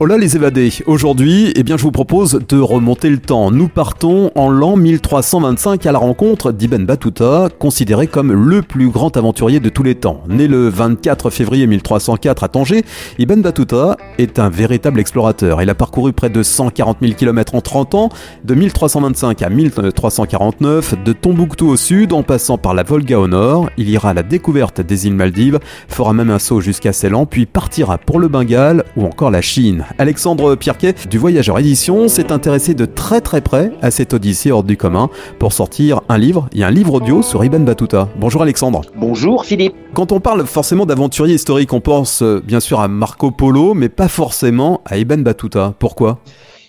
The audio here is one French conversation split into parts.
Hola les évadés, aujourd'hui eh bien, je vous propose de remonter le temps. Nous partons en l'an 1325 à la rencontre d'Ibn Battuta, considéré comme le plus grand aventurier de tous les temps. Né le 24 février 1304 à Tanger, Ibn Battuta est un véritable explorateur. Il a parcouru près de 140 000 km en 30 ans, de 1325 à 1349, de Tombouctou au sud en passant par la Volga au nord. Il ira à la découverte des îles Maldives, fera même un saut jusqu'à Ceylan, puis partira pour le Bengale ou encore la Chine. Alexandre Pierquet du Voyageur Édition s'est intéressé de très très près à cette odyssée hors du commun pour sortir un livre et un livre audio sur Ibn Battuta. Bonjour Alexandre. Bonjour Philippe. Quand on parle forcément d'aventurier historique, on pense euh, bien sûr à Marco Polo, mais pas forcément à Ibn Battuta. Pourquoi?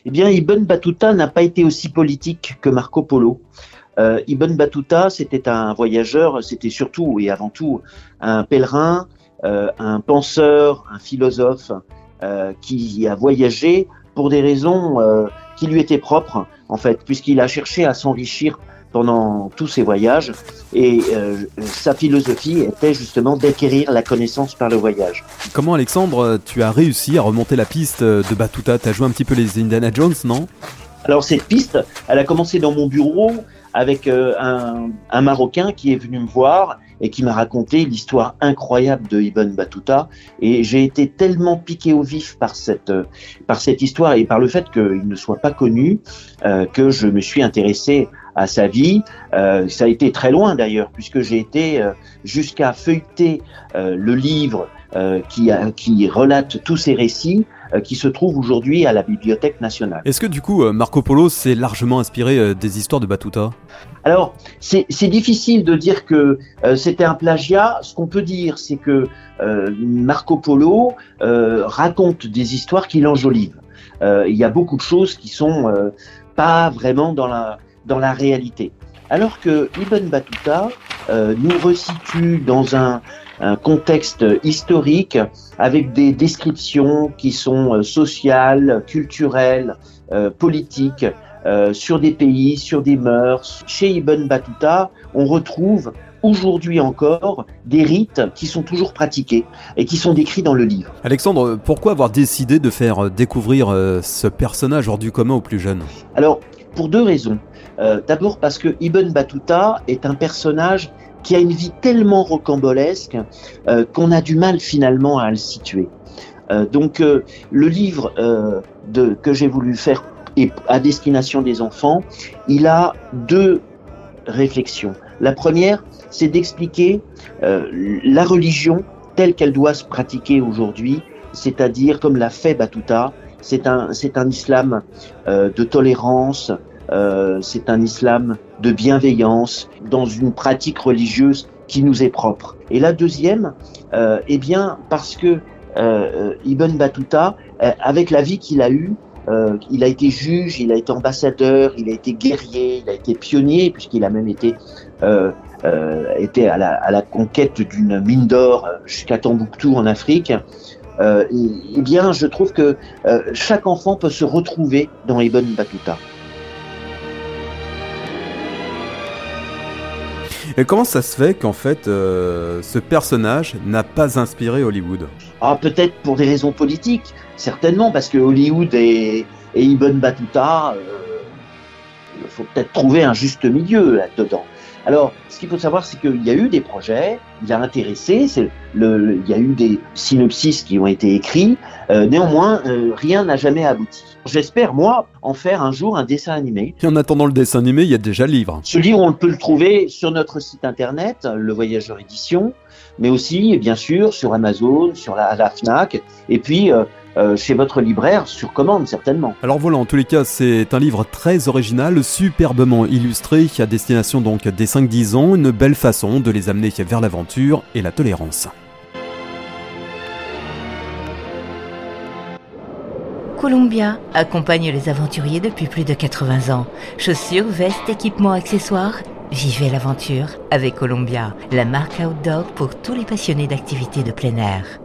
Eh bien, Ibn Battuta n'a pas été aussi politique que Marco Polo. Euh, Ibn Battuta, c'était un voyageur, c'était surtout et avant tout un pèlerin, euh, un penseur, un philosophe, euh, qui a voyagé pour des raisons euh, qui lui étaient propres, en fait, puisqu'il a cherché à s'enrichir pendant tous ses voyages. Et euh, sa philosophie était justement d'acquérir la connaissance par le voyage. Comment Alexandre, tu as réussi à remonter la piste de Batuta? Tu as joué un petit peu les Indiana Jones, non? Alors cette piste, elle a commencé dans mon bureau avec un, un Marocain qui est venu me voir et qui m'a raconté l'histoire incroyable de Ibn Battuta. Et j'ai été tellement piqué au vif par cette, par cette histoire et par le fait qu'il ne soit pas connu euh, que je me suis intéressé à sa vie. Euh, ça a été très loin d'ailleurs, puisque j'ai été euh, jusqu'à feuilleter euh, le livre euh, qui, qui relate tous ces récits euh, qui se trouve aujourd'hui à la Bibliothèque nationale. Est-ce que du coup euh, Marco Polo s'est largement inspiré des histoires de Battuta? Alors c'est difficile de dire que euh, c'était un plagiat. Ce qu'on peut dire, c'est que euh, Marco Polo euh, raconte des histoires qu'il enjolive. il y a beaucoup de choses qui sont pas vraiment dans la dans la réalité. Alors que Ibn Battuta nous resitue dans un un contexte historique avec des descriptions qui sont euh, sociales, culturelles, euh, politiques, euh, sur des pays, sur des mœurs. Chez Ibn Battuta, on retrouve aujourd'hui encore des rites qui sont toujours pratiqués et qui sont décrits dans le livre. Alexandre, pourquoi avoir décidé de faire découvrir ce personnage hors du commun aux plus jeunes? Alors, pour deux raisons. Euh, D'abord parce que Ibn Battuta est un personnage qui a une vie tellement rocambolesque euh, qu'on a du mal finalement à le situer. Euh, donc euh, le livre que j'ai voulu faire à destination des enfants, il a deux réflexions. La première, c'est d'expliquer la religion telle qu'elle doit se pratiquer aujourd'hui, c'est-à-dire comme l'a fait Battuta, c'est un, islam de tolérance, euh, c'est un islam de bienveillance dans une pratique religieuse qui nous est propre. Et la deuxième, euh, eh bien, parce que euh, Ibn Battuta, euh, avec la vie qu'il a eue, euh, il a été juge, il a été ambassadeur, il a été guerrier, il a été pionnier, puisqu'il a même été, été à, la, à la conquête d'une mine d'or jusqu'à Tombouctou en Afrique. Eh bien, je trouve que chaque enfant peut se retrouver dans Ibn Battuta. Et comment ça se fait qu'en fait euh, ce personnage n'a pas inspiré Hollywood? Ah, peut-être pour des raisons politiques, certainement, parce que Hollywood et, Ibn Battuta, euh, il faut peut-être trouver un juste milieu là-dedans. Alors, ce qu'il faut savoir, c'est qu'il y a eu des projets, il a intéressé, c'est le, le, il y a eu des synopsis qui ont été écrits, euh, néanmoins, euh, rien n'a jamais abouti. J'espère, moi, en faire un jour un dessin animé. Et en attendant le dessin animé, il y a déjà le livre. Ce livre, on peut le trouver sur notre site internet, Le Voyageur Édition, mais aussi, bien sûr, sur Amazon, sur la, la FNAC, et puis euh, euh, chez votre libraire sur commande certainement. Alors voilà, en tous les cas, c'est un livre très original, superbement illustré, à destination donc des 5-10 ans, une belle façon de les amener vers l'aventure et la tolérance. Columbia accompagne les aventuriers depuis plus de 80 ans. Chaussures, vestes, équipements, accessoires. Vivez l'aventure avec Columbia, la marque outdoor pour tous les passionnés d'activités de plein air.